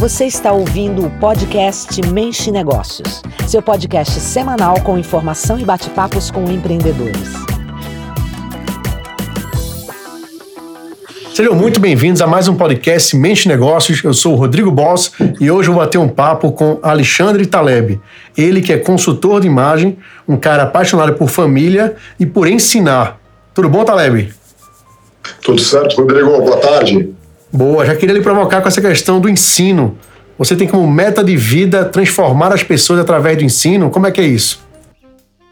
Você está ouvindo o podcast Mente Negócios, seu podcast semanal com informação e bate-papos com empreendedores. Sejam muito bem-vindos a mais um podcast Mente Negócios. Eu sou o Rodrigo Boss e hoje eu vou bater um papo com Alexandre Taleb. Ele que é consultor de imagem, um cara apaixonado por família e por ensinar. Tudo bom, Taleb? Tudo certo, Rodrigo. Boa tarde. Boa, já queria lhe provocar com essa questão do ensino. Você tem como meta de vida transformar as pessoas através do ensino? Como é que é isso?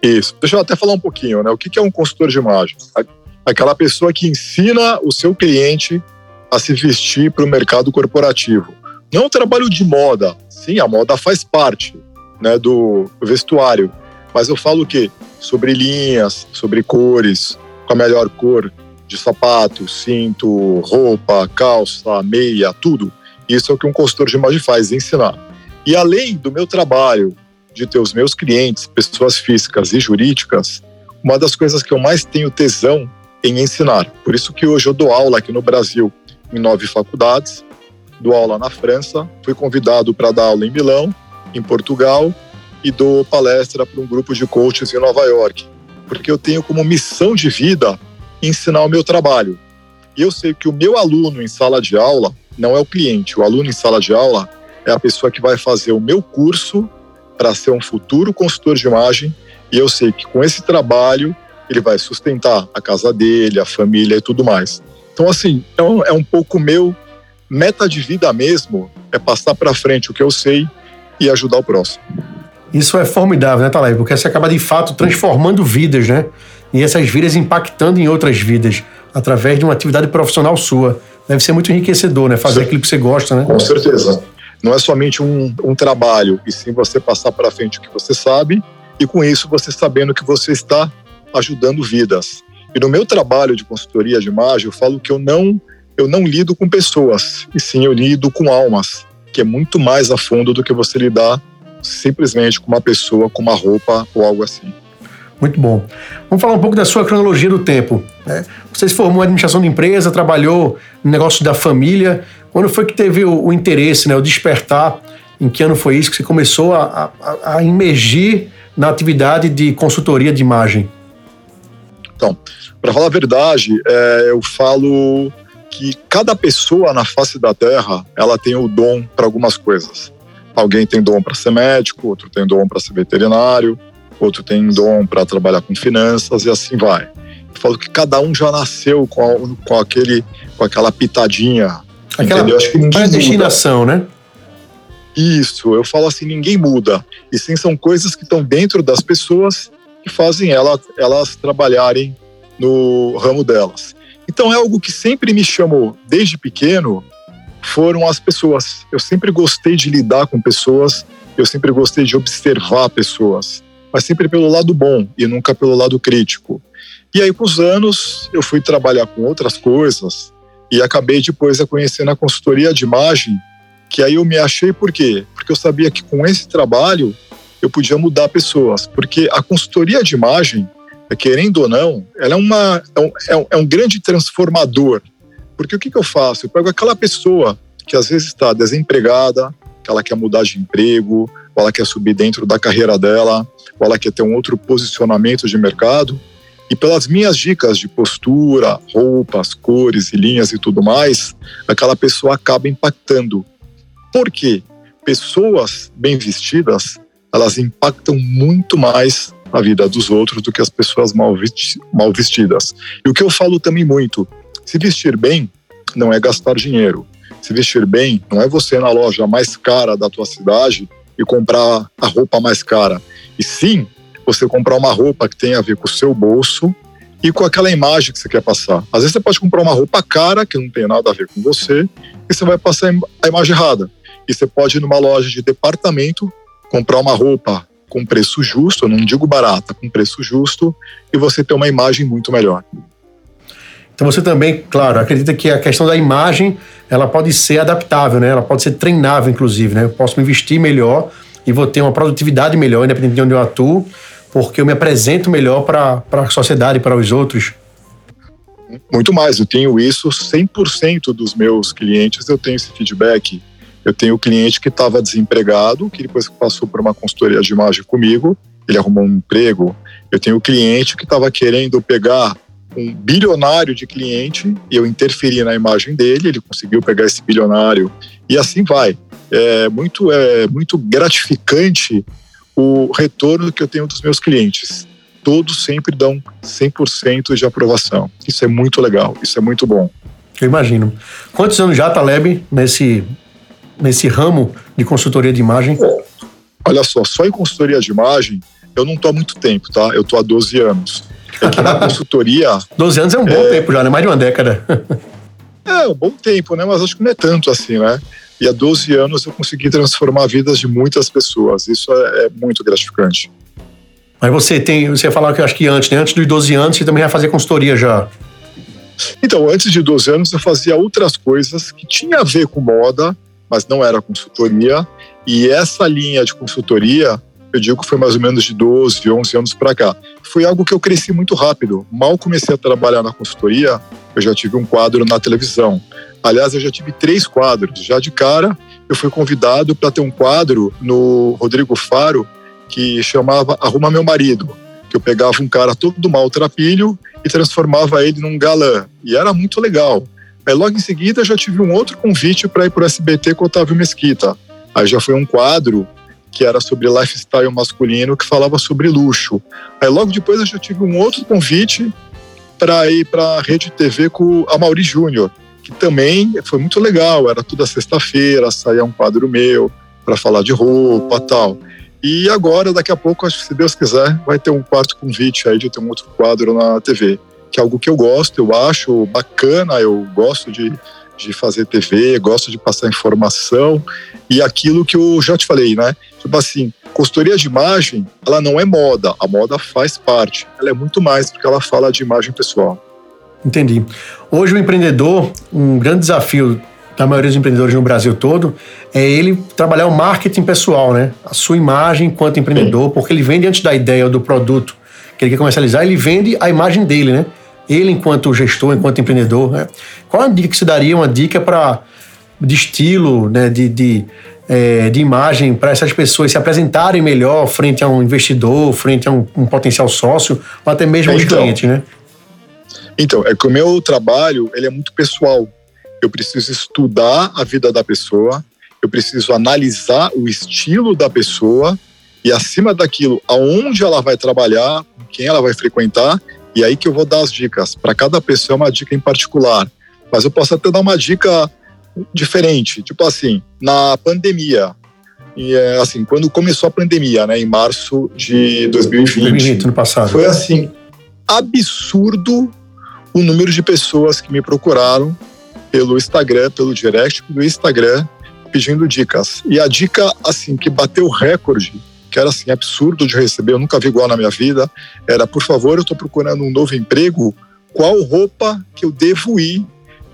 Isso. Deixa eu até falar um pouquinho, né? O que é um consultor de imagem? Aquela pessoa que ensina o seu cliente a se vestir para o mercado corporativo. Não é um trabalho de moda. Sim, a moda faz parte né, do vestuário. Mas eu falo o quê? Sobre linhas, sobre cores, com a melhor cor, de sapato, cinto, roupa, calça, meia, tudo. Isso é o que um consultor de imagem faz, ensinar. E além do meu trabalho de ter os meus clientes, pessoas físicas e jurídicas, uma das coisas que eu mais tenho tesão em ensinar. Por isso que hoje eu dou aula aqui no Brasil em nove faculdades, dou aula na França, fui convidado para dar aula em Milão, em Portugal e dou palestra para um grupo de coaches em Nova York, porque eu tenho como missão de vida ensinar o meu trabalho. E eu sei que o meu aluno em sala de aula não é o cliente. O aluno em sala de aula é a pessoa que vai fazer o meu curso para ser um futuro consultor de imagem. E eu sei que com esse trabalho ele vai sustentar a casa dele, a família e tudo mais. Então, assim, é um, é um pouco meu meta de vida mesmo, é passar para frente o que eu sei e ajudar o próximo. Isso é formidável, né, Taleb? Porque você acaba de fato transformando vidas, né? E essas vidas impactando em outras vidas através de uma atividade profissional sua. Deve ser muito enriquecedor, né? Fazer aquilo que você gosta, né? Com certeza. Não é somente um, um trabalho, e sim você passar para frente o que você sabe, e com isso você sabendo que você está ajudando vidas. E no meu trabalho de consultoria de imagem, eu falo que eu não, eu não lido com pessoas, e sim eu lido com almas, que é muito mais a fundo do que você lidar simplesmente com uma pessoa, com uma roupa ou algo assim. Muito bom. Vamos falar um pouco da sua cronologia do tempo. Né? Você se formou em administração de empresa, trabalhou no negócio da família. Quando foi que teve o, o interesse, né, o despertar? Em que ano foi isso que você começou a, a, a emergir na atividade de consultoria de imagem? Então, para falar a verdade, é, eu falo que cada pessoa na face da Terra ela tem o dom para algumas coisas. Alguém tem dom para ser médico, outro tem dom para ser veterinário, outro tem dom para trabalhar com finanças e assim vai. Eu falo que cada um já nasceu com, com aquele, com aquela pitadinha. Aquela entendeu? Acho que ninguém destinação, né? Isso, eu falo assim, ninguém muda. E sim, são coisas que estão dentro das pessoas que fazem elas, elas trabalharem no ramo delas. Então é algo que sempre me chamou desde pequeno foram as pessoas. Eu sempre gostei de lidar com pessoas, eu sempre gostei de observar pessoas mas sempre pelo lado bom e nunca pelo lado crítico. E aí, com os anos, eu fui trabalhar com outras coisas e acabei depois a conhecer na consultoria de imagem, que aí eu me achei por quê? Porque eu sabia que com esse trabalho eu podia mudar pessoas, porque a consultoria de imagem, querendo ou não, ela é, uma, é, um, é um, é um grande transformador. Porque o que, que eu faço? Eu pego aquela pessoa que às vezes está desempregada, que ela quer mudar de emprego, ou ela quer subir dentro da carreira dela, ou ela quer ter um outro posicionamento de mercado. E pelas minhas dicas de postura, roupas, cores e linhas e tudo mais, aquela pessoa acaba impactando. Por quê? Pessoas bem vestidas, elas impactam muito mais a vida dos outros do que as pessoas mal, mal vestidas. E o que eu falo também muito, se vestir bem não é gastar dinheiro. Se vestir bem não é você na loja mais cara da tua cidade e comprar a roupa mais cara. E sim, você comprar uma roupa que tem a ver com o seu bolso e com aquela imagem que você quer passar. Às vezes você pode comprar uma roupa cara, que não tem nada a ver com você, e você vai passar a imagem errada. E você pode ir numa loja de departamento, comprar uma roupa com preço justo, não digo barata, com preço justo, e você ter uma imagem muito melhor. Então você também, claro, acredita que a questão da imagem, ela pode ser adaptável, né? Ela pode ser treinável, inclusive, né? Eu posso me vestir melhor e vou ter uma produtividade melhor, independente de onde eu atuo, porque eu me apresento melhor para a sociedade, para os outros. Muito mais, eu tenho isso 100% dos meus clientes, eu tenho esse feedback. Eu tenho o cliente que estava desempregado, que depois passou por uma consultoria de imagem comigo, ele arrumou um emprego. Eu tenho o cliente que estava querendo pegar um bilionário de cliente e eu interferi na imagem dele, ele conseguiu pegar esse bilionário e assim vai. É muito, é muito gratificante o retorno que eu tenho dos meus clientes. Todos sempre dão 100% de aprovação. Isso é muito legal, isso é muito bom. Eu imagino. Quantos anos já, Taleb, nesse, nesse ramo de consultoria de imagem? Olha só, só em consultoria de imagem, eu não estou há muito tempo, tá? Eu estou há 12 anos. É na consultoria. 12 anos é um bom é... tempo já, né? Mais de uma década. é, um bom tempo, né? Mas acho que não é tanto assim, né? E há 12 anos eu consegui transformar a vida de muitas pessoas. Isso é, é muito gratificante. Mas você tem, você falar que eu acho que antes, né? Antes dos 12 anos, você também ia fazer consultoria já. Então, antes de 12 anos, eu fazia outras coisas que tinha a ver com moda, mas não era consultoria. E essa linha de consultoria, eu digo que foi mais ou menos de 12, 11 anos para cá. Foi algo que eu cresci muito rápido. Mal comecei a trabalhar na consultoria, eu já tive um quadro na televisão. Aliás, eu já tive três quadros. Já de cara, eu fui convidado para ter um quadro no Rodrigo Faro que chamava Arruma Meu Marido, que eu pegava um cara todo maltrapilho e transformava ele num galã. E era muito legal. Aí logo em seguida já tive um outro convite para ir para o SBT com Otávio Mesquita. Aí já foi um quadro que era sobre lifestyle masculino, que falava sobre luxo. Aí logo depois eu já tive um outro convite para ir para a Rede TV com a Mauri Júnior, que também foi muito legal. Era toda sexta-feira, saía um quadro meu para falar de roupa tal. E agora, daqui a pouco, se Deus quiser, vai ter um quarto convite aí de ter um outro quadro na TV, que é algo que eu gosto, eu acho bacana, eu gosto de, de fazer TV, gosto de passar informação e aquilo que eu já te falei, né? Tipo assim, consultoria de imagem, ela não é moda, a moda faz parte, ela é muito mais porque ela fala de imagem pessoal. Entendi. Hoje o empreendedor, um grande desafio da maioria dos empreendedores no Brasil todo, é ele trabalhar o marketing pessoal, né? A sua imagem enquanto empreendedor, porque ele vende antes da ideia do produto que ele quer comercializar, ele vende a imagem dele, né? Ele enquanto gestor, enquanto empreendedor, né? Qual a dica que você daria? Uma dica para de estilo, né? De, de, é, de imagem para essas pessoas se apresentarem melhor frente a um investidor, frente a um, um potencial sócio, ou até mesmo então, os clientes, né? Então, é que o meu trabalho ele é muito pessoal eu preciso estudar a vida da pessoa, eu preciso analisar o estilo da pessoa e acima daquilo, aonde ela vai trabalhar, quem ela vai frequentar, e aí que eu vou dar as dicas. Para cada pessoa é uma dica em particular, mas eu posso até dar uma dica diferente, tipo assim, na pandemia, e é, assim, quando começou a pandemia, né, em março de 2020, 2020 no passado. foi assim absurdo o número de pessoas que me procuraram pelo Instagram, pelo direct do Instagram, pedindo dicas. E a dica, assim, que bateu recorde, que era assim, absurdo de receber, eu nunca vi igual na minha vida, era, por favor, eu estou procurando um novo emprego, qual roupa que eu devo ir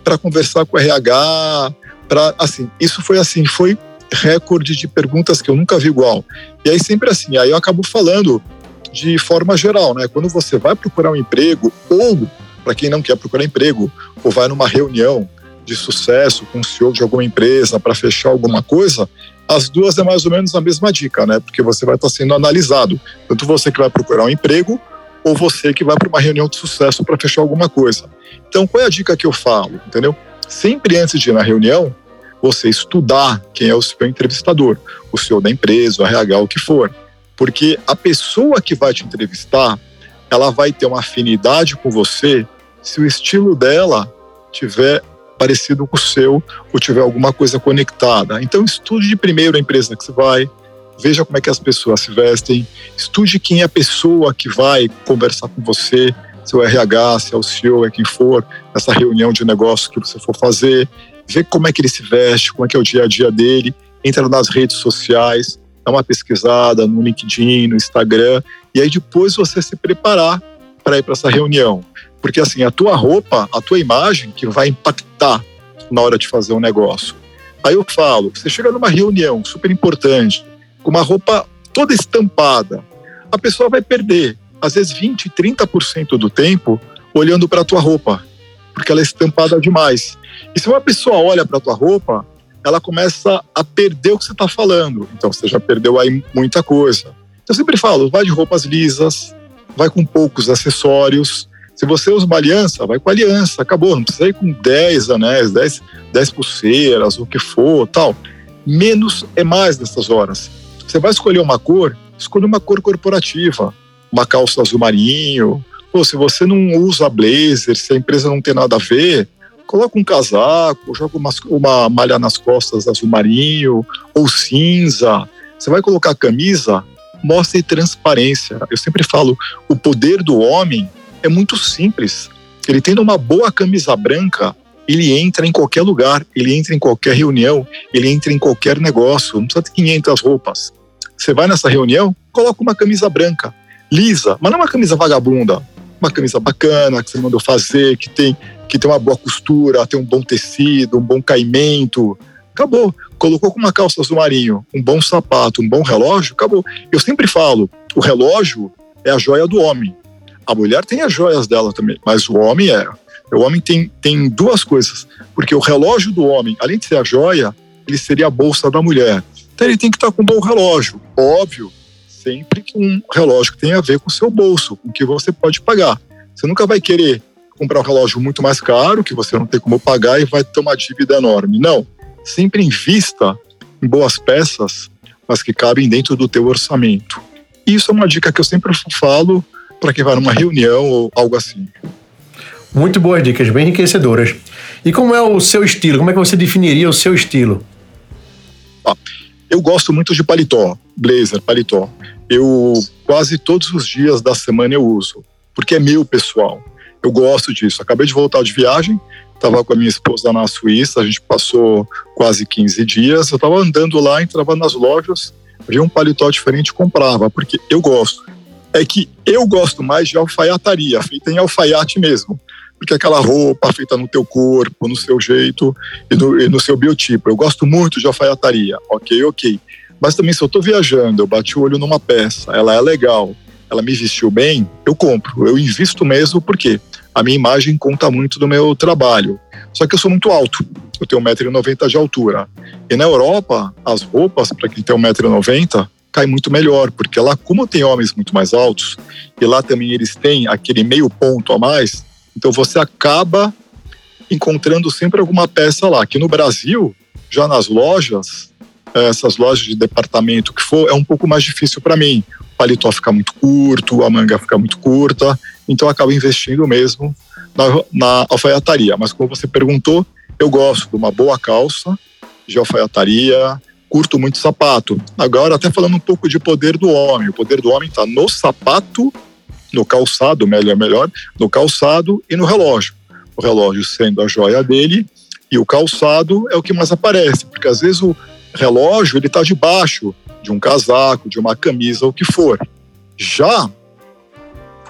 para conversar com o RH, para, assim, isso foi assim, foi recorde de perguntas que eu nunca vi igual. E aí sempre assim, aí eu acabo falando de forma geral, né? Quando você vai procurar um emprego ou para quem não quer procurar emprego ou vai numa reunião de sucesso com o CEO de alguma empresa para fechar alguma coisa, as duas é mais ou menos a mesma dica, né? Porque você vai estar sendo analisado, tanto você que vai procurar um emprego ou você que vai para uma reunião de sucesso para fechar alguma coisa. Então, qual é a dica que eu falo, entendeu? Sempre antes de ir na reunião, você estudar quem é o seu entrevistador, o CEO da empresa, o RH, o que for. Porque a pessoa que vai te entrevistar, ela vai ter uma afinidade com você se o estilo dela tiver parecido com o seu ou tiver alguma coisa conectada. Então estude de primeiro a empresa que você vai, veja como é que as pessoas se vestem, estude quem é a pessoa que vai conversar com você, se o RH, se é o CEO, é quem for, nessa reunião de negócio que você for fazer, vê como é que ele se veste, como é que é o dia a dia dele, entra nas redes sociais, dá uma pesquisada no LinkedIn, no Instagram, e aí depois você se preparar para ir para essa reunião. Porque assim, a tua roupa, a tua imagem que vai impactar na hora de fazer um negócio. Aí eu falo, você chega numa reunião super importante, com uma roupa toda estampada, a pessoa vai perder, às vezes 20, 30% do tempo olhando para a tua roupa, porque ela é estampada demais. E se uma pessoa olha para a tua roupa, ela começa a perder o que você está falando. Então você já perdeu aí muita coisa. Eu sempre falo, vai de roupas lisas, vai com poucos acessórios. Se você usa uma aliança, vai com aliança, acabou. Não precisa ir com 10 anéis, 10, 10 pulseiras, o que for, tal. Menos é mais nessas horas. Você vai escolher uma cor, escolha uma cor corporativa. Uma calça azul marinho. Ou se você não usa blazer, se a empresa não tem nada a ver, coloca um casaco, joga uma, uma malha nas costas azul marinho ou cinza. Você vai colocar camisa, mostre transparência. Eu sempre falo, o poder do homem é muito simples. Ele tendo uma boa camisa branca, ele entra em qualquer lugar, ele entra em qualquer reunião, ele entra em qualquer negócio. Não precisa ter 500 roupas. Você vai nessa reunião, coloca uma camisa branca, lisa, mas não uma camisa vagabunda. Uma camisa bacana que você mandou fazer, que tem, que tem uma boa costura, tem um bom tecido, um bom caimento. Acabou colocou com uma calça azul marinho, um bom sapato, um bom relógio, acabou. Eu sempre falo, o relógio é a joia do homem. A mulher tem as joias dela também, mas o homem é. O homem tem, tem duas coisas, porque o relógio do homem, além de ser a joia, ele seria a bolsa da mulher. Então ele tem que estar com um bom relógio, óbvio, sempre com um relógio que tenha a ver com o seu bolso, com o que você pode pagar. Você nunca vai querer comprar um relógio muito mais caro, que você não tem como pagar e vai ter uma dívida enorme. Não sempre invista em boas peças, mas que cabem dentro do teu orçamento. Isso é uma dica que eu sempre falo para quem vai numa reunião ou algo assim. Muito boas dicas, bem enriquecedoras. E como é o seu estilo? Como é que você definiria o seu estilo? Ah, eu gosto muito de paletó, blazer, paletó. Eu quase todos os dias da semana eu uso, porque é meu pessoal. Eu gosto disso. Acabei de voltar de viagem, Estava com a minha esposa na Suíça, a gente passou quase 15 dias. Eu estava andando lá, entrava nas lojas, via um paletó diferente comprava, porque eu gosto. É que eu gosto mais de alfaiataria, feita em alfaiate mesmo. Porque aquela roupa feita no teu corpo, no seu jeito e no, e no seu biotipo. Eu gosto muito de alfaiataria, ok, ok. Mas também se eu estou viajando, eu bati o olho numa peça, ela é legal, ela me vestiu bem, eu compro. Eu invisto mesmo porque a minha imagem conta muito do meu trabalho. Só que eu sou muito alto, eu tenho 1,90m de altura. E na Europa, as roupas, para quem tem 1,90m, cai muito melhor, porque lá, como tem homens muito mais altos, e lá também eles têm aquele meio ponto a mais, então você acaba encontrando sempre alguma peça lá. Aqui no Brasil, já nas lojas, essas lojas de departamento que for, é um pouco mais difícil para mim. O paletó fica muito curto, a manga fica muito curta, então eu acabo investindo mesmo na, na alfaiataria. Mas como você perguntou, eu gosto de uma boa calça de alfaiataria, curto muito sapato. Agora, até falando um pouco de poder do homem. O poder do homem está no sapato, no calçado, melhor, melhor, no calçado e no relógio. O relógio sendo a joia dele e o calçado é o que mais aparece, porque às vezes o relógio ele está debaixo de um casaco, de uma camisa, o que for. Já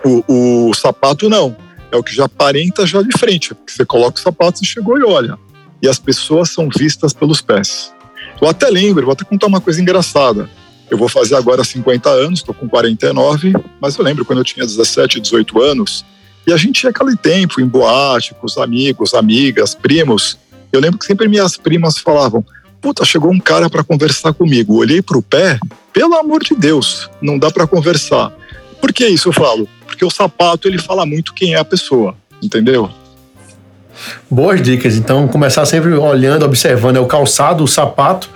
o, o sapato não. É o que já aparenta já de frente. Você coloca o sapato, você chegou e olha. E as pessoas são vistas pelos pés. Eu até lembro, vou até contar uma coisa engraçada. Eu vou fazer agora 50 anos, estou com 49, mas eu lembro quando eu tinha 17, 18 anos, e a gente ia aquele tempo em boate, com os amigos, amigas, primos. Eu lembro que sempre minhas primas falavam: Puta, chegou um cara para conversar comigo. Olhei para o pé, pelo amor de Deus, não dá para conversar. Por que isso eu falo? Porque o sapato ele fala muito quem é a pessoa, entendeu? Boas dicas. Então, começar sempre olhando, observando é o calçado, o sapato,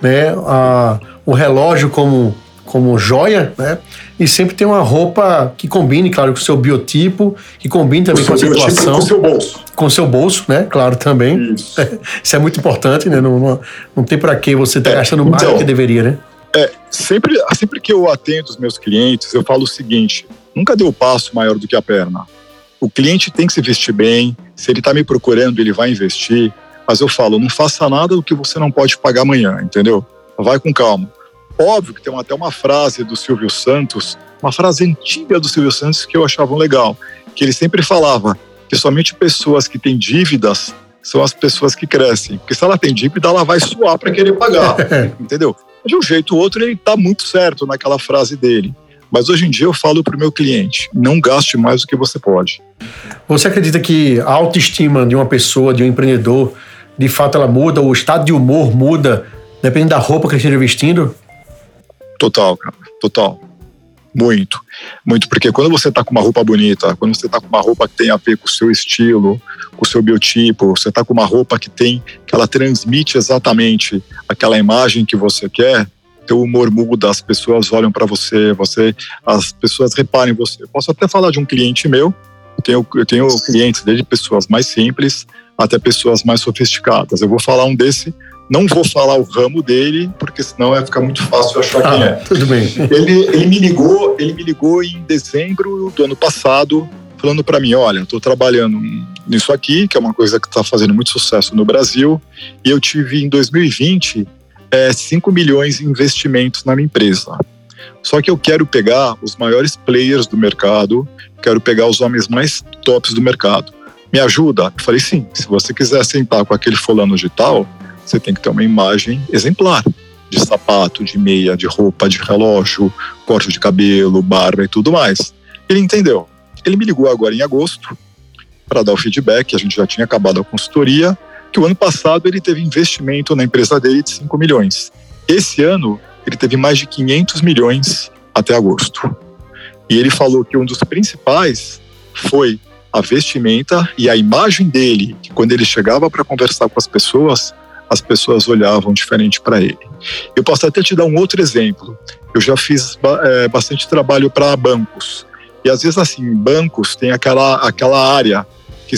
né, a, o relógio como como joia, né? E sempre tem uma roupa que combine, claro, com o seu biotipo, que combine também com, com a situação. Com o seu bolso. Com o seu bolso, né? Claro, também. Isso, Isso é muito importante, né? Não, não, não tem para que você estar tá é, gastando mais então, do que deveria, né? É, sempre, sempre que eu atendo os meus clientes, eu falo o seguinte: nunca dê o passo maior do que a perna. O cliente tem que se vestir bem, se ele está me procurando, ele vai investir. Mas eu falo, não faça nada do que você não pode pagar amanhã, entendeu? Vai com calma. Óbvio que tem até uma frase do Silvio Santos, uma frase antiga do Silvio Santos que eu achava legal, que ele sempre falava que somente pessoas que têm dívidas são as pessoas que crescem. Porque se ela tem dívida, ela vai suar para querer pagar, entendeu? De um jeito ou outro, ele está muito certo naquela frase dele. Mas hoje em dia eu falo para o meu cliente: não gaste mais do que você pode. Você acredita que a autoestima de uma pessoa, de um empreendedor, de fato ela muda, o estado de humor muda, dependendo da roupa que ele esteja vestindo? Total, cara, total. Muito, muito, porque quando você tá com uma roupa bonita, quando você tá com uma roupa que tem a ver com o seu estilo, com o seu biotipo, você tá com uma roupa que tem, que ela transmite exatamente aquela imagem que você quer, teu humor muda, as pessoas olham para você, você, as pessoas reparem em você. Posso até falar de um cliente meu, eu tenho, eu tenho clientes desde pessoas mais simples até pessoas mais sofisticadas. Eu vou falar um desse não vou falar o ramo dele, porque senão vai ficar muito fácil achar ah, quem é. Tudo bem. Ele, ele me ligou, ele me ligou em dezembro do ano passado, falando para mim, olha, estou trabalhando nisso aqui, que é uma coisa que está fazendo muito sucesso no Brasil, e eu tive em 2020 é, 5 milhões em investimentos na minha empresa. Só que eu quero pegar os maiores players do mercado, quero pegar os homens mais tops do mercado. Me ajuda? Eu falei, sim, se você quiser sentar com aquele fulano de tal, você tem que ter uma imagem exemplar de sapato, de meia, de roupa, de relógio, corte de cabelo, barba e tudo mais. Ele entendeu. Ele me ligou agora em agosto para dar o feedback, a gente já tinha acabado a consultoria, que o ano passado ele teve investimento na empresa dele de 5 milhões. Esse ano ele teve mais de 500 milhões até agosto. E ele falou que um dos principais foi a vestimenta e a imagem dele, que quando ele chegava para conversar com as pessoas, as pessoas olhavam diferente para ele. Eu posso até te dar um outro exemplo. Eu já fiz é, bastante trabalho para bancos. E às vezes, assim, bancos tem aquela, aquela área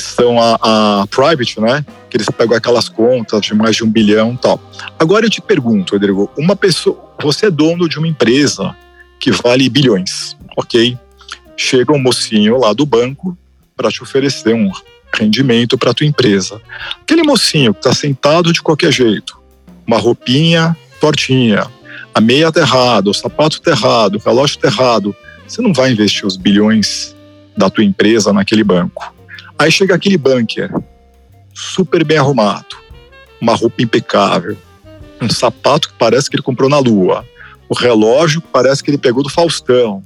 que são a, a, private, né? Que eles pegam aquelas contas de mais de um bilhão e tal. Agora eu te pergunto, Rodrigo, uma pessoa, você é dono de uma empresa que vale bilhões, ok? Chega um mocinho lá do banco para te oferecer um rendimento para tua empresa. Aquele mocinho que está sentado de qualquer jeito, uma roupinha tortinha, a meia terrada, o sapato terrado, o relógio terrado, você não vai investir os bilhões da tua empresa naquele banco. Aí chega aquele banker, super bem arrumado, uma roupa impecável, um sapato que parece que ele comprou na lua, o relógio que parece que ele pegou do Faustão.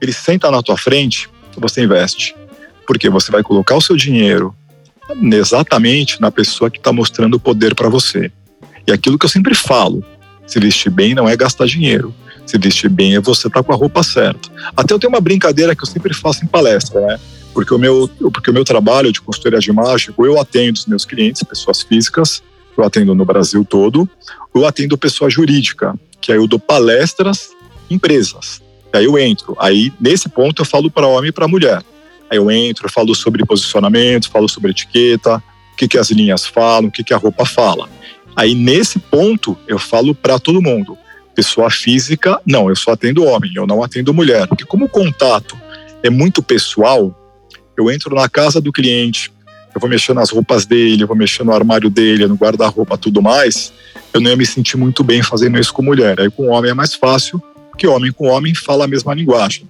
Ele senta na tua frente, você investe. Porque você vai colocar o seu dinheiro exatamente na pessoa que está mostrando o poder para você. E aquilo que eu sempre falo: se vestir bem não é gastar dinheiro. Se vestir bem é você estar tá com a roupa certa. Até eu tenho uma brincadeira que eu sempre faço em palestra, né? Porque o meu, porque o meu trabalho de consultoria de imagem, eu atendo os meus clientes, pessoas físicas, eu atendo no Brasil todo, eu atendo pessoa jurídica, que aí eu dou palestras empresas. Aí eu entro. Aí, nesse ponto, eu falo para homem e para mulher. Aí eu entro, falo sobre posicionamento, falo sobre etiqueta, o que, que as linhas falam, o que, que a roupa fala. Aí nesse ponto eu falo para todo mundo. Pessoa física, não, eu só atendo homem, eu não atendo mulher. Porque como o contato é muito pessoal, eu entro na casa do cliente, eu vou mexer nas roupas dele, eu vou mexer no armário dele, no guarda-roupa, tudo mais, eu não ia me sentir muito bem fazendo isso com mulher. Aí com homem é mais fácil, porque homem com homem fala a mesma linguagem.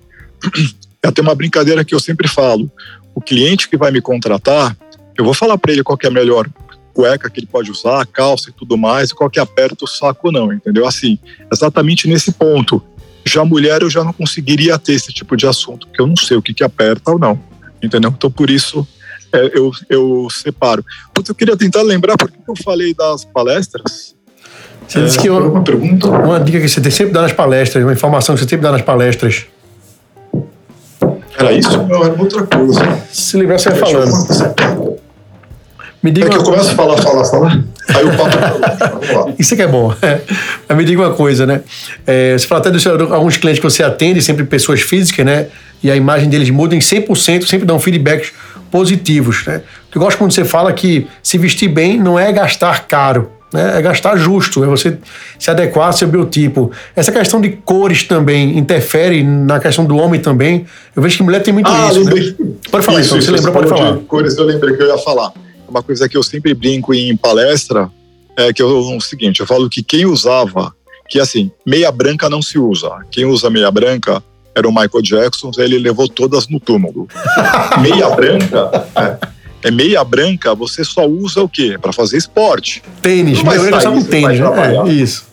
É até uma brincadeira que eu sempre falo. O cliente que vai me contratar, eu vou falar para ele qual é a melhor cueca que ele pode usar, calça e tudo mais, e qual que aperta o saco não, entendeu? Assim, exatamente nesse ponto. Já mulher eu já não conseguiria ter esse tipo de assunto, porque eu não sei o que que aperta ou não, entendeu? Então por isso é, eu, eu separo. Mas eu queria tentar lembrar por que eu falei das palestras. Você é, disse que uma, uma pergunta, uma dica que você sempre dá nas palestras, uma informação que você sempre dá nas palestras. Era isso? Não, era outra coisa. Se lembrar, você vai falando. Me diga é que eu começo a falar, falar, falar. Aí o papo. Isso é que é bom. É. Mas me diga uma coisa, né? É, você fala até de alguns clientes que você atende, sempre pessoas físicas, né? E a imagem deles muda em 100%, sempre dão feedbacks positivos, né? Eu gosto quando você fala que se vestir bem não é gastar caro, né? É gastar justo, é você se adequar ao seu biotipo. Essa questão de cores também interfere na questão do homem também. Eu vejo que mulher tem muito ah, isso. Né? Pode falar, isso, então. Você lembrou, pode falar. Cores, eu lembrei que eu ia falar. Uma coisa que eu sempre brinco em palestra é que eu, o seguinte, eu falo que quem usava, que assim, meia branca não se usa. Quem usa meia branca era o Michael Jackson, ele levou todas no túmulo. meia branca... É, é meia branca, você só usa o quê? Para fazer esporte. Tênis, meia branca só com tênis, né? É, isso.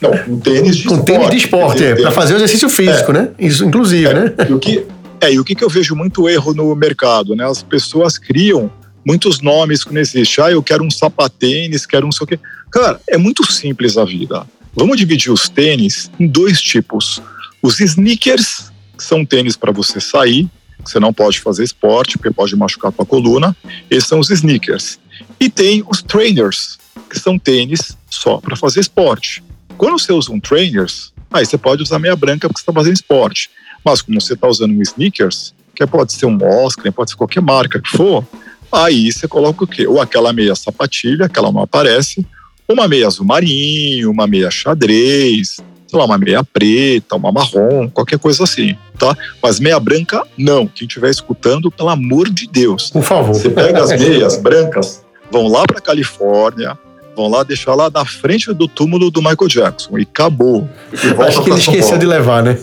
Não, com tênis de com esporte. tênis de esporte, é, para fazer o exercício físico, é. né? Isso, inclusive, é. né? E o que, é, e o que, que eu vejo muito erro no mercado, né? As pessoas criam muitos nomes que não existem. Ah, eu quero um sapatênis, quero um sei o quê. Cara, é muito simples a vida. Vamos dividir os tênis em dois tipos. Os sneakers, que são tênis para você sair, você não pode fazer esporte, porque pode machucar a coluna. Esses são os sneakers. E tem os trainers, que são tênis só para fazer esporte. Quando você usa um trainers, aí você pode usar meia branca porque você está fazendo esporte. Mas como você está usando um sneakers, que pode ser um Oscar, pode ser qualquer marca que for, aí você coloca o quê? Ou aquela meia sapatilha, que ela não aparece, uma meia azul marinho, uma meia xadrez, sei lá, uma meia preta, uma marrom, qualquer coisa assim, tá? Mas meia branca, não. Quem estiver escutando, pelo amor de Deus. Por favor. Você pega as meias brancas, vão lá para Califórnia, vão lá deixar lá na frente do túmulo do Michael Jackson e acabou. E Acho que ele esqueceu de levar, né?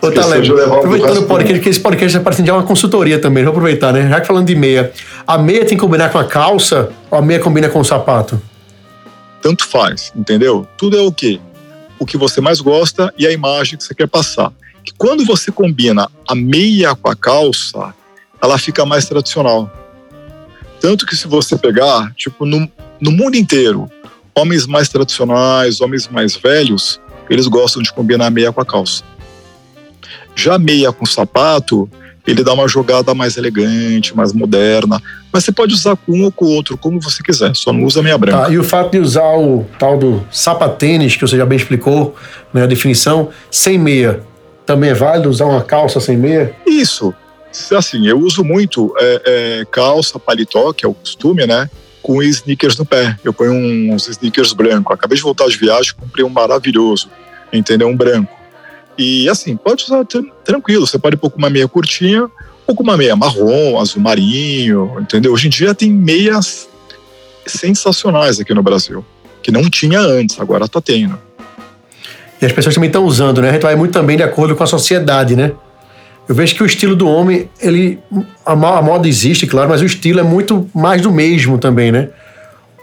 Ô, Taleb, aproveitando o podcast, que esse podcast é para uma consultoria também, vou aproveitar, né? Já que falando de meia, a meia tem que combinar com a calça ou a meia combina com o sapato? Tanto faz, entendeu? Tudo é o quê? O que você mais gosta e a imagem que você quer passar. Que quando você combina a meia com a calça, ela fica mais tradicional. Tanto que se você pegar, tipo, no, no mundo inteiro, homens mais tradicionais, homens mais velhos, eles gostam de combinar a meia com a calça. Já meia com sapato, ele dá uma jogada mais elegante, mais moderna. Mas você pode usar com um ou com o outro, como você quiser, só não usa meia branca. Tá, e o fato de usar o tal do sapatênis, que você já bem explicou, né, a definição, sem meia, também é válido usar uma calça sem meia? Isso. Assim, eu uso muito é, é, calça, paletó, que é o costume, né? Com sneakers no pé. Eu ponho uns sneakers brancos. Acabei de voltar de viagem, comprei um maravilhoso, entendeu? Um branco e assim, pode usar tranquilo, você pode pôr com uma meia curtinha ou com uma meia marrom, azul marinho, entendeu? Hoje em dia tem meias sensacionais aqui no Brasil, que não tinha antes, agora tá tendo. E as pessoas também estão usando, né? A gente vai muito também de acordo com a sociedade, né? Eu vejo que o estilo do homem, ele a moda existe, claro, mas o estilo é muito mais do mesmo também, né?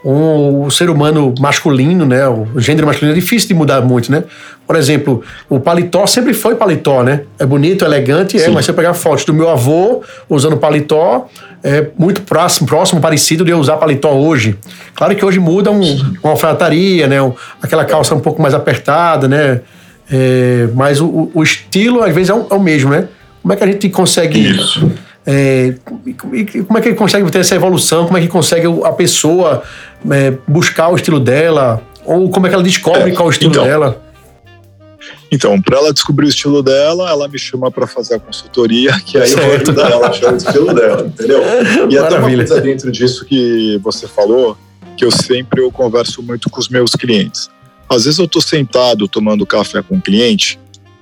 Um, o ser humano masculino, né? O gênero masculino é difícil de mudar muito, né? Por exemplo, o paletó sempre foi paletó, né? É bonito, elegante, é, mas se eu pegar fotos do meu avô usando paletó, é muito próximo, próximo, parecido de eu usar paletó hoje. Claro que hoje muda um, uma alfaiataria, né? Um, aquela calça um pouco mais apertada, né? É, mas o, o, estilo, às vezes, é o, é o mesmo, né? Como é que a gente consegue. Isso é, como é que ele consegue ter essa evolução? Como é que consegue a pessoa é, buscar o estilo dela? Ou como é que ela descobre é, qual é o estilo então, dela? Então, para ela descobrir o estilo dela, ela me chama para fazer a consultoria, que aí certo. eu vou ajudar ela a achar o estilo dela, entendeu? E até uma coisa dentro disso que você falou, que eu sempre eu converso muito com os meus clientes. Às vezes eu estou sentado tomando café com um cliente,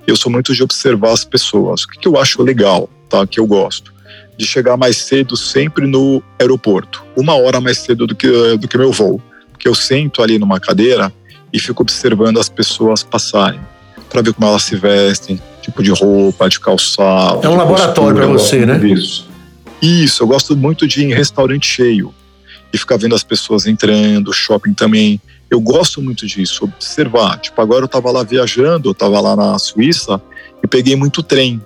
eu sou muito de observar as pessoas. O que, que eu acho legal, tá? Que eu gosto de chegar mais cedo sempre no aeroporto, uma hora mais cedo do que, do que meu voo. Porque eu sento ali numa cadeira e fico observando as pessoas passarem, para ver como elas se vestem, tipo de roupa, de calçado. É um laboratório para você, né? Isso. Isso, eu gosto muito de ir em restaurante cheio e ficar vendo as pessoas entrando, shopping também. Eu gosto muito disso, observar. Tipo, agora eu estava lá viajando, eu estava lá na Suíça e peguei muito trem.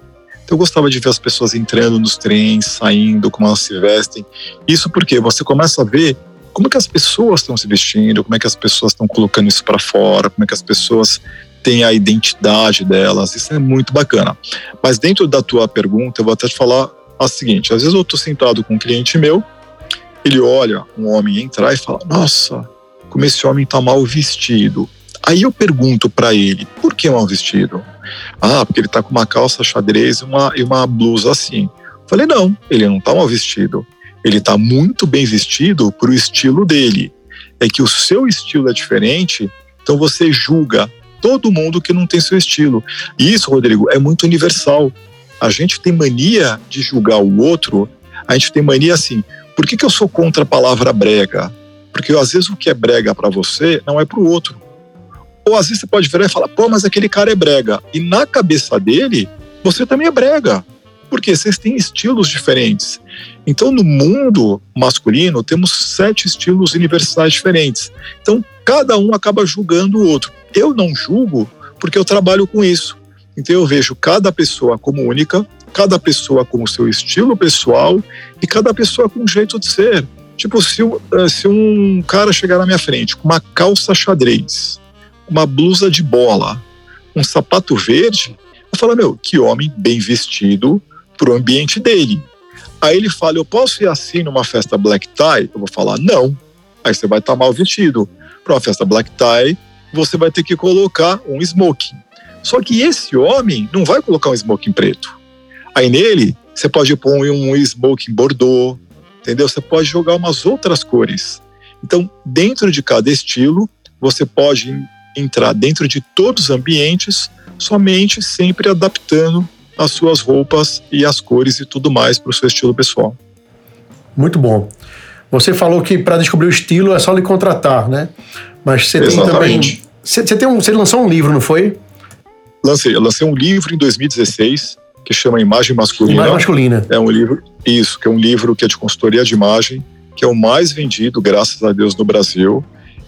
Então eu gostava de ver as pessoas entrando nos trens, saindo, como elas se vestem. Isso porque você começa a ver como é que as pessoas estão se vestindo, como é que as pessoas estão colocando isso para fora, como é que as pessoas têm a identidade delas. Isso é muito bacana. Mas dentro da tua pergunta, eu vou até te falar a seguinte: às vezes eu estou sentado com um cliente meu, ele olha um homem entrar e fala: Nossa, como esse homem está mal vestido. Aí eu pergunto para ele: Por que mal vestido? Ah, porque ele tá com uma calça xadrez e uma, e uma blusa assim. Falei, não, ele não tá mal vestido. Ele tá muito bem vestido pro estilo dele. É que o seu estilo é diferente, então você julga todo mundo que não tem seu estilo. E isso, Rodrigo, é muito universal. A gente tem mania de julgar o outro, a gente tem mania assim, por que, que eu sou contra a palavra brega? Porque às vezes o que é brega para você não é para o outro. Ou às vezes você pode virar e falar, pô, mas aquele cara é brega. E na cabeça dele, você também é brega. Porque vocês têm estilos diferentes. Então, no mundo masculino, temos sete estilos universais diferentes. Então, cada um acaba julgando o outro. Eu não julgo porque eu trabalho com isso. Então, eu vejo cada pessoa como única, cada pessoa com o seu estilo pessoal e cada pessoa com um jeito de ser. Tipo, se, eh, se um cara chegar na minha frente com uma calça xadrez, uma blusa de bola, um sapato verde, eu falo, meu, que homem bem vestido para o ambiente dele. Aí ele fala, eu posso ir assim numa festa black tie? Eu vou falar, não. Aí você vai estar tá mal vestido. Para uma festa black tie, você vai ter que colocar um smoking. Só que esse homem não vai colocar um smoking preto. Aí nele, você pode pôr um smoking bordô, entendeu? Você pode jogar umas outras cores. Então, dentro de cada estilo, você pode entrar dentro de todos os ambientes, somente sempre adaptando as suas roupas e as cores e tudo mais para o seu estilo pessoal. Muito bom. Você falou que para descobrir o estilo é só lhe contratar, né? Mas você Exatamente. tem também. Você, você, tem um, você lançou um livro, não foi? Lancei. Eu lancei um livro em 2016 que chama Imagem Masculina. Imagem Masculina. É um livro, isso, que é um livro que é de consultoria de imagem, que é o mais vendido, graças a Deus, no Brasil.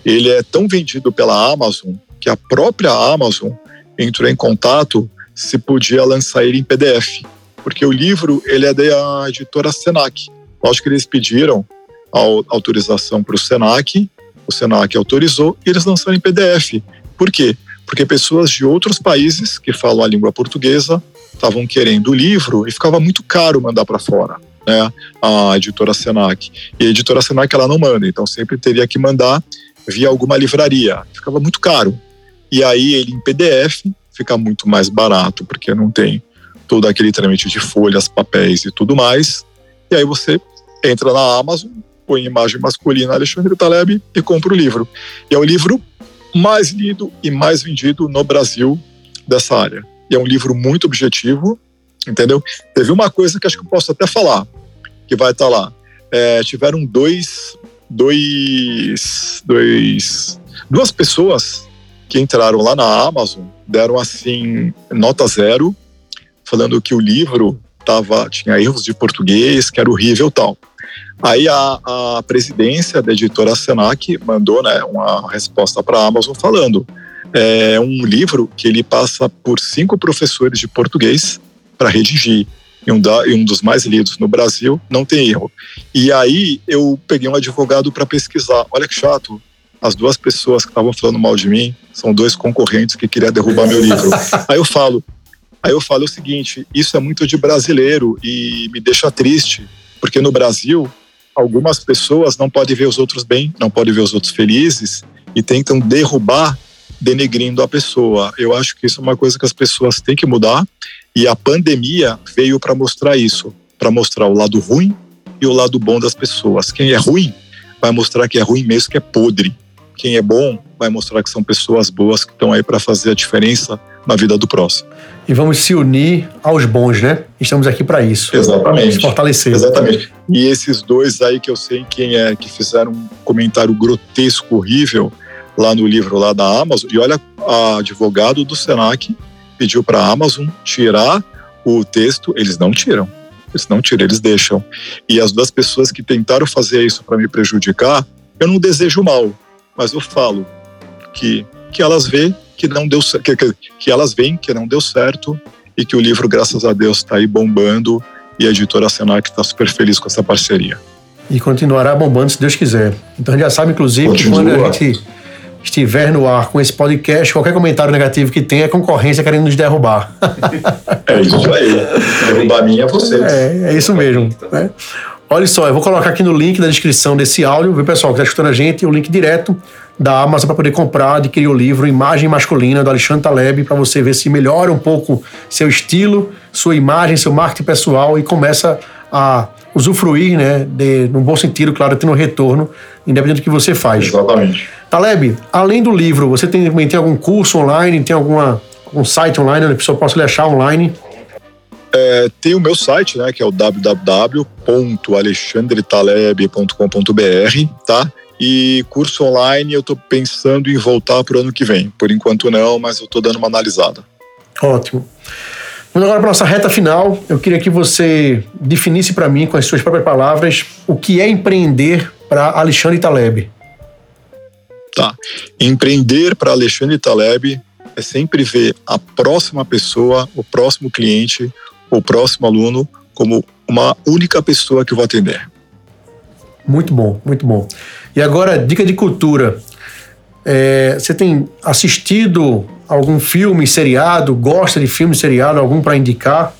Ele é tão vendido pela Amazon que a própria Amazon entrou em contato se podia lançar ele em PDF, porque o livro ele é da editora Senac. Lógico que eles pediram a autorização para o Senac, o Senac autorizou e eles lançaram em PDF. Por quê? Porque pessoas de outros países que falam a língua portuguesa estavam querendo o livro e ficava muito caro mandar para fora, né? A editora Senac. E a editora Senac ela não manda, então sempre teria que mandar via alguma livraria. Ficava muito caro. E aí ele em PDF fica muito mais barato, porque não tem todo aquele trâmite de folhas, papéis e tudo mais. E aí você entra na Amazon, põe imagem masculina Alexandre Taleb e compra o livro. E é o livro mais lido e mais vendido no Brasil dessa área. E é um livro muito objetivo, entendeu? Teve uma coisa que acho que eu posso até falar, que vai estar lá. É, tiveram dois, dois, dois, duas pessoas que entraram lá na Amazon, deram assim nota zero, falando que o livro tava, tinha erros de português, que era horrível tal. Aí a, a presidência da editora Senac mandou né, uma resposta para a Amazon falando é um livro que ele passa por cinco professores de português para redigir. E um, da, e um dos mais lidos no Brasil, não tem erro. E aí eu peguei um advogado para pesquisar. Olha que chato, as duas pessoas que estavam falando mal de mim são dois concorrentes que queriam derrubar meu livro. Aí eu falo, aí eu falo o seguinte, isso é muito de brasileiro e me deixa triste, porque no Brasil algumas pessoas não podem ver os outros bem, não podem ver os outros felizes e tentam derrubar denegrindo a pessoa. Eu acho que isso é uma coisa que as pessoas têm que mudar e a pandemia veio para mostrar isso, para mostrar o lado ruim e o lado bom das pessoas. Quem é ruim vai mostrar que é ruim mesmo, que é podre quem é bom vai mostrar que são pessoas boas que estão aí para fazer a diferença na vida do próximo. E vamos se unir aos bons, né? Estamos aqui para isso. Exatamente. Nos fortalecer. Exatamente. E esses dois aí que eu sei quem é, que fizeram um comentário grotesco, horrível, lá no livro lá da Amazon. E olha, a advogado do Senac pediu para a Amazon tirar o texto, eles não tiram. Eles não tiram, eles deixam. E as duas pessoas que tentaram fazer isso para me prejudicar, eu não desejo mal mas eu falo que, que elas veem que não deu que, que, que elas veem que não deu certo e que o livro, graças a Deus, está aí bombando e a editora Senac está super feliz com essa parceria. E continuará bombando se Deus quiser. Então já sabe, inclusive, Continua. que quando a gente estiver no ar com esse podcast, qualquer comentário negativo que tenha é concorrência querendo nos derrubar. É isso aí. Derrubar a minha é você. É, é isso mesmo. Né? Olha só, eu vou colocar aqui no link da descrição desse áudio, viu, pessoal, que está escutando a gente, o link direto da Amazon para poder comprar, adquirir o livro Imagem Masculina do Alexandre Taleb para você ver se melhora um pouco seu estilo, sua imagem, seu marketing pessoal e começa a usufruir, né, de, no bom sentido, claro, tendo um retorno, independente do que você faz. Exatamente. Taleb, além do livro, você tem, tem algum curso online, tem alguma, algum site online onde a pessoa possa lhe achar online? É, tem o meu site, né, que é o www.alexandretaleb.com.br, tá? E curso online eu estou pensando em voltar para o ano que vem. Por enquanto não, mas eu estou dando uma analisada. Ótimo. Vamos agora para nossa reta final. Eu queria que você definisse para mim, com as suas próprias palavras, o que é empreender para Alexandre Taleb. Tá. Empreender para Alexandre Taleb é sempre ver a próxima pessoa, o próximo cliente, o próximo aluno como uma única pessoa que eu vou atender. Muito bom, muito bom. E agora, dica de cultura. É, você tem assistido algum filme, seriado? Gosta de filme, seriado? Algum para indicar?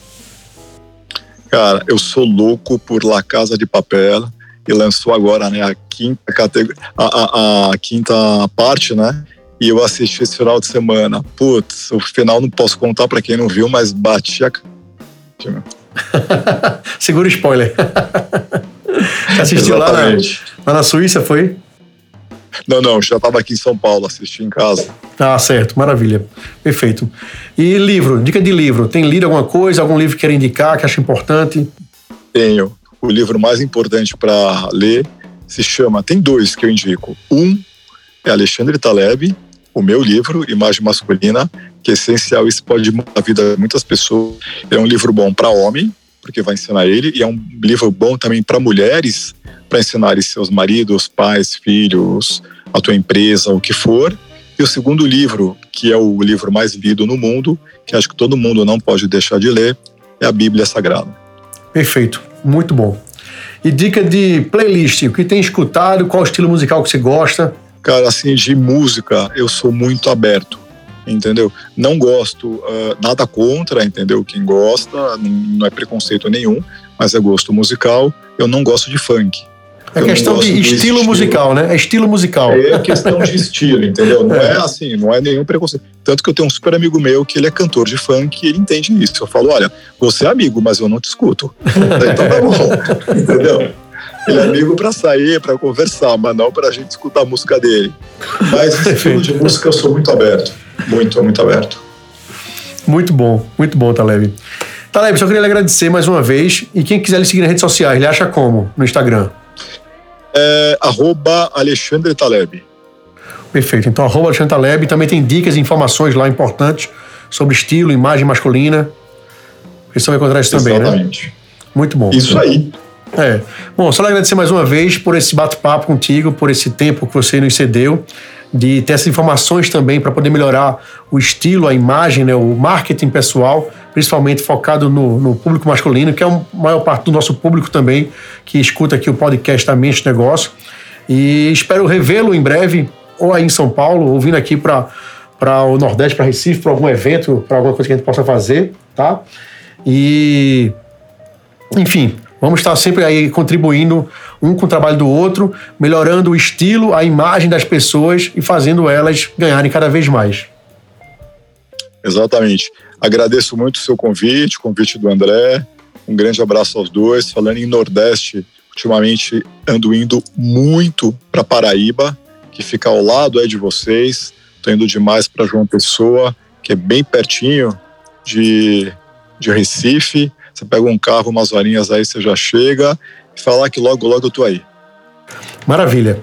Cara, eu sou louco por La Casa de Papel e lançou agora né, a, quinta categoria, a, a, a quinta parte, né? E eu assisti esse final de semana. Putz, o final não posso contar para quem não viu, mas bati a. Segura o spoiler. Assistiu lá na, lá na Suíça, foi? Não, não, já estava aqui em São Paulo, assisti em casa. Ah, certo, maravilha. Perfeito. E livro, dica de livro. Tem lido alguma coisa, algum livro que quer indicar, que acha importante? Tenho. O livro mais importante para ler se chama, tem dois que eu indico. Um é Alexandre Taleb, o meu livro, Imagem Masculina, que é essencial, isso pode mudar a vida de muitas pessoas. É um livro bom para homem, porque vai ensinar ele, e é um livro bom também para mulheres, para ensinar seus maridos, pais, filhos, a tua empresa, o que for. E o segundo livro, que é o livro mais lido no mundo, que acho que todo mundo não pode deixar de ler, é a Bíblia Sagrada. Perfeito, muito bom. E dica de playlist, o que tem escutado, qual estilo musical que você gosta? Cara, assim, de música, eu sou muito aberto entendeu? Não gosto, uh, nada contra, entendeu? Quem gosta, não é preconceito nenhum, mas é gosto musical. Eu não gosto de funk. É questão de estilo, musical, né? É estilo musical. É questão de estilo, entendeu? Não é. é. assim, não é nenhum preconceito. Tanto que eu tenho um super amigo meu que ele é cantor de funk e ele entende isso. Eu falo, olha, você é amigo, mas eu não te escuto. então tá bom, entendeu? Ele é amigo para sair, para conversar, mas não para a gente escutar a música dele. Mas estilo de música eu sou muito aberto. Muito, muito aberto. Muito bom, muito bom, Taleb. Taleb, só queria lhe agradecer mais uma vez. E quem quiser lhe seguir nas redes sociais, ele acha como no Instagram? É, arroba Alexandre Taleb. Perfeito. Então, arroba Alexandre Taleb. Também tem dicas e informações lá importantes sobre estilo, imagem masculina. Você vai encontrar isso também, né? Exatamente. Muito bom. Isso aí. É. Bom, só agradecer mais uma vez por esse bate-papo contigo, por esse tempo que você nos cedeu de ter essas informações também para poder melhorar o estilo, a imagem, né, o marketing pessoal, principalmente focado no, no, público masculino, que é a maior parte do nosso público também, que escuta aqui o podcast da Mente Negócio. E espero revê-lo em breve, ou aí em São Paulo, ou vindo aqui para o Nordeste, para Recife, para algum evento, para alguma coisa que a gente possa fazer, tá? E, enfim, Vamos estar sempre aí contribuindo um com o trabalho do outro, melhorando o estilo, a imagem das pessoas e fazendo elas ganharem cada vez mais. Exatamente. Agradeço muito o seu convite, o convite do André. Um grande abraço aos dois. Falando em Nordeste, ultimamente ando indo muito para Paraíba, que fica ao lado é de vocês. Estou indo demais para João Pessoa, que é bem pertinho de, de Recife. Você pega um carro, umas horinhas aí, você já chega e falar que logo, logo eu tô aí. Maravilha.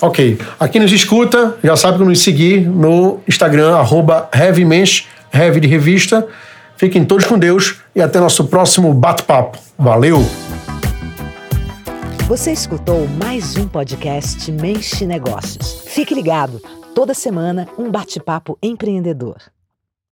Ok. Aqui nos escuta, já sabe que nos seguir no Instagram, arroba Heavy de Revista. Fiquem todos com Deus e até nosso próximo bate-papo. Valeu! Você escutou mais um podcast Menche Negócios. Fique ligado, toda semana um bate-papo empreendedor.